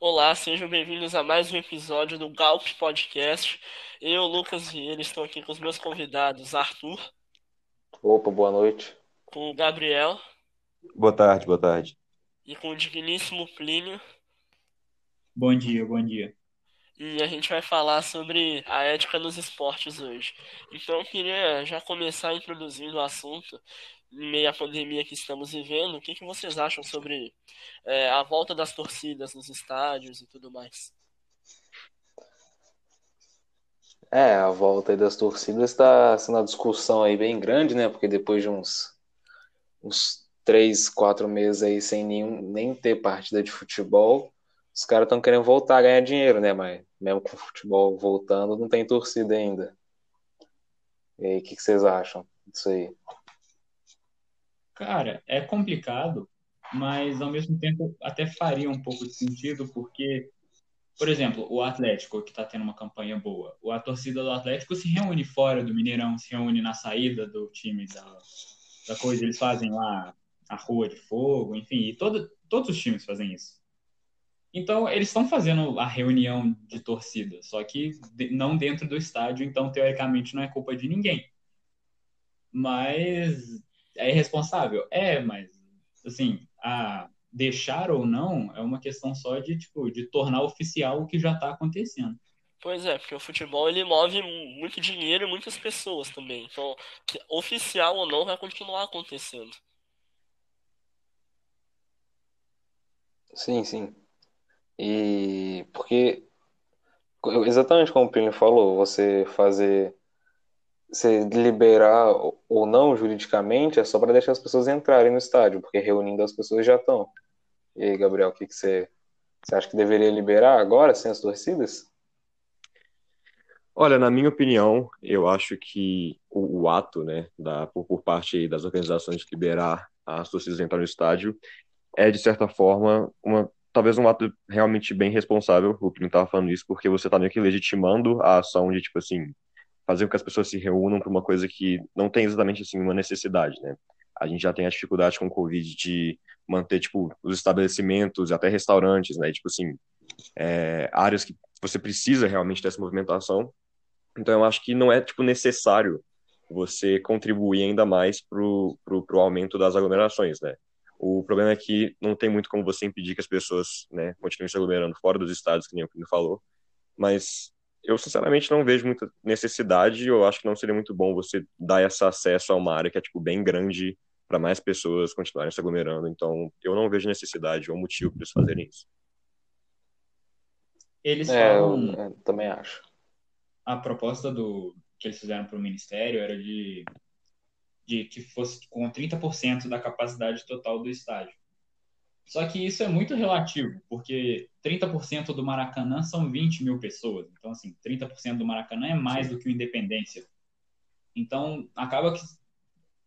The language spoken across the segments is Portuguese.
Olá, sejam bem-vindos a mais um episódio do Galp Podcast. Eu, Lucas e ele estou aqui com os meus convidados, Arthur, Opa, boa noite. com o Gabriel Boa tarde, boa tarde. e com o digníssimo Plínio. Bom dia, bom dia. E a gente vai falar sobre a ética nos esportes hoje. Então eu queria já começar introduzindo o assunto, em meio à pandemia que estamos vivendo. O que que vocês acham sobre é, a volta das torcidas nos estádios e tudo mais? É, a volta das torcidas está sendo uma discussão aí bem grande, né? Porque depois de uns, uns três, quatro meses aí sem nenhum, nem ter partida de futebol, os caras estão querendo voltar a ganhar dinheiro, né? Mas mesmo com o futebol voltando, não tem torcida ainda. E aí, o que vocês acham disso aí? Cara, é complicado, mas ao mesmo tempo até faria um pouco de sentido, porque, por exemplo, o Atlético, que está tendo uma campanha boa, a torcida do Atlético se reúne fora do Mineirão, se reúne na saída do time da, da coisa, eles fazem lá a Rua de Fogo, enfim, e todo, todos os times fazem isso. Então, eles estão fazendo a reunião de torcida, só que não dentro do estádio, então, teoricamente, não é culpa de ninguém. Mas é irresponsável? É, mas, assim, a deixar ou não é uma questão só de, tipo, de tornar oficial o que já está acontecendo. Pois é, porque o futebol ele move muito dinheiro e muitas pessoas também. Então, oficial ou não, vai continuar acontecendo. Sim, sim. E porque exatamente como o Plínio falou, você fazer, você liberar ou não juridicamente é só para deixar as pessoas entrarem no estádio, porque reunindo as pessoas já estão. E aí, Gabriel, o que que você, você acha que deveria liberar agora, sem as torcidas? Olha, na minha opinião, eu acho que o, o ato, né, da, por, por parte das organizações de liberar as torcidas entrar no estádio é, de certa forma, uma, talvez um ato realmente bem responsável, o não estava falando isso, porque você está meio que legitimando a ação de, tipo assim, fazer com que as pessoas se reúnam para uma coisa que não tem exatamente, assim, uma necessidade, né? A gente já tem a dificuldade com o Covid de manter, tipo, os estabelecimentos, até restaurantes, né? Tipo assim, é, áreas que você precisa realmente dessa movimentação. Então eu acho que não é tipo necessário você contribuir ainda mais pro, pro aumento das aglomerações, né? O problema é que não tem muito como você impedir que as pessoas, né, continuem se aglomerando fora dos estados, que nem o Pino falou. Mas eu sinceramente não vejo muita necessidade. Eu acho que não seria muito bom você dar esse acesso a uma área que é tipo bem grande para mais pessoas continuarem se aglomerando. Então eu não vejo necessidade ou motivo para eles fazerem isso. Eles É, eu, falam, eu também acho. a proposta do que eles fizeram para o Ministério era de, de que fosse com 30% da capacidade total do estádio. Só que isso é muito relativo, porque 30% do Maracanã são 20 mil pessoas. Então, assim, 30% do Maracanã é mais do que o Independência. Então, acaba que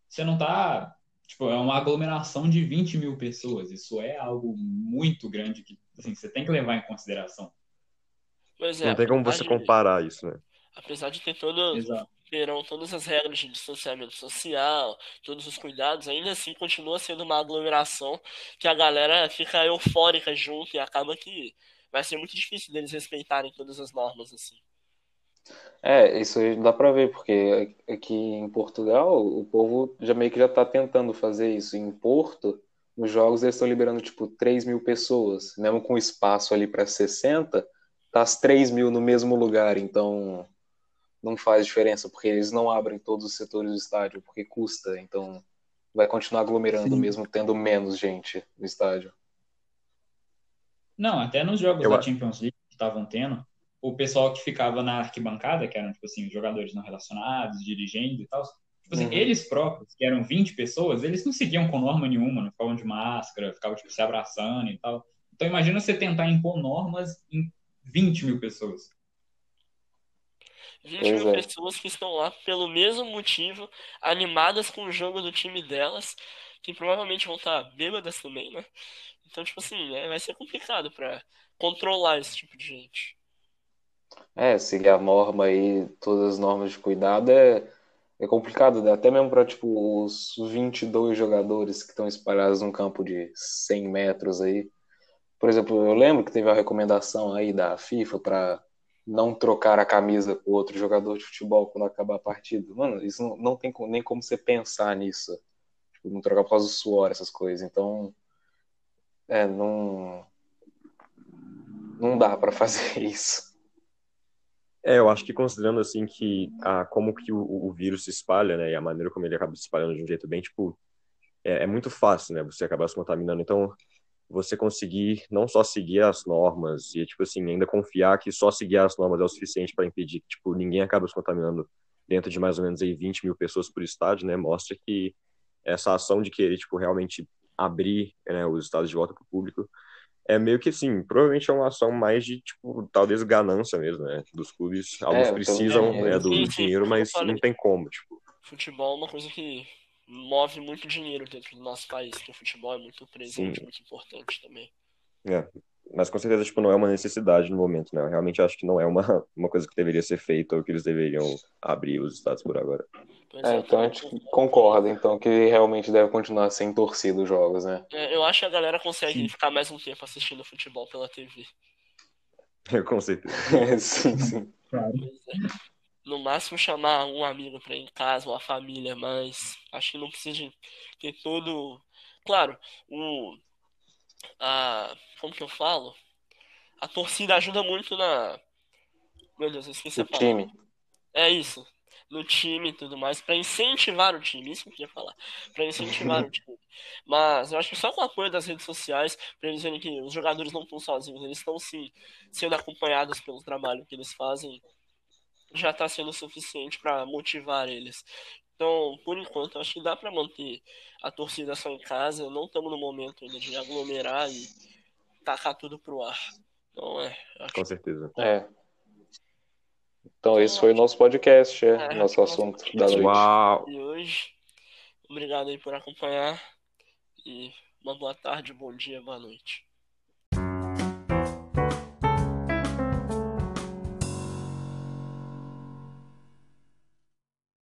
você não tá. Tipo, é uma aglomeração de 20 mil pessoas. Isso é algo muito grande que assim, você tem que levar em consideração. Pois é, Não tem como você de- comparar isso, né? apesar de ter todo, Exato. Terão todas as regras de distanciamento social, todos os cuidados, ainda assim continua sendo uma aglomeração que a galera fica eufórica junto e acaba que vai ser muito difícil deles respeitarem todas as normas assim. É, isso dá pra ver, porque aqui em Portugal o povo já meio que já tá tentando fazer isso. Em Porto, nos jogos eles estão liberando tipo 3 mil pessoas, mesmo com espaço ali para 60, tá as 3 mil no mesmo lugar, então não faz diferença, porque eles não abrem todos os setores do estádio, porque custa, então vai continuar aglomerando Sim. mesmo tendo menos gente no estádio. Não, até nos jogos Eu da Champions League que estavam tendo, o pessoal que ficava na arquibancada, que eram, tipo assim, jogadores não relacionados, dirigentes e tal, tipo assim, Uhum. eles próprios, que eram 20 pessoas, eles não seguiam com norma nenhuma, não ficavam de máscara, ficavam, tipo, se abraçando e tal. Então, imagina você tentar impor normas em 20 mil pessoas. 20 Pois mil é. pessoas que estão lá pelo mesmo motivo, animadas com o jogo do time delas, que provavelmente vão estar bêbadas também, né? Então, tipo assim, é, vai ser complicado pra controlar esse tipo de gente. É, seguir a norma aí, todas as normas de cuidado é, é complicado, né? Até mesmo para tipo, os 22 jogadores que estão espalhados num campo de 100 metros aí. Por exemplo, eu lembro que teve a recomendação aí da FIFA para não trocar a camisa com outro jogador de futebol quando acabar a partida. Mano, isso não, não tem nem como você pensar nisso. Tipo, não trocar por causa do suor, essas coisas. Então, é, não. Não dá para fazer isso. É, eu acho que considerando assim que a, como que o, o, vírus se espalha, né, e a maneira como ele acaba se espalhando de um jeito bem, tipo, é, é muito fácil, né, você acabar se contaminando. Então, você conseguir não só seguir as normas e tipo assim ainda confiar que só seguir as normas é o suficiente para impedir que tipo ninguém acabe se contaminando dentro de mais ou menos aí 20 mil pessoas por estádio, né, mostra que essa ação de querer tipo realmente abrir né, os estados de volta para o público é meio que assim, provavelmente é uma ação mais de, tipo, talvez ganância mesmo, né? Dos clubes. Alguns é, precisam né, do sim, dinheiro, mas não tem como, tipo. Futebol é uma coisa que move muito dinheiro dentro do nosso país, porque o futebol é muito presente, Sim. muito importante também. É, mas com certeza tipo, não é uma necessidade no momento, né? Eu realmente acho que não é uma, uma coisa que deveria ser feita ou que eles deveriam abrir os estados por agora. É, então a gente concorda, então, que realmente deve continuar sem torcida os jogos, né? É, eu acho que a galera consegue sim. ficar mais um tempo assistindo futebol pela TV. com certeza. sim, sim. Claro. No máximo chamar um amigo para ir em casa, uma família, mas acho que não precisa ter todo. Claro, o. A. Como que eu falo? A torcida ajuda muito na. Meu Deus, eu esqueci a palavra. time. É isso. No time e tudo mais, para incentivar o time, isso que eu queria falar. Para incentivar o time. Mas eu acho que só com o apoio das redes sociais, para eles verem que os jogadores não estão sozinhos, eles estão sim sendo acompanhados pelo trabalho que eles fazem já está sendo suficiente para motivar eles. Então, por enquanto, acho que dá para manter a torcida só em casa. Não estamos no momento ainda de aglomerar e tacar tudo pro ar. Então, é. Com certeza. É. Então, esse foi o nosso podcast, é, é nosso assunto da noite. Uau. E hoje, obrigado aí por acompanhar e uma boa tarde, bom dia, boa noite.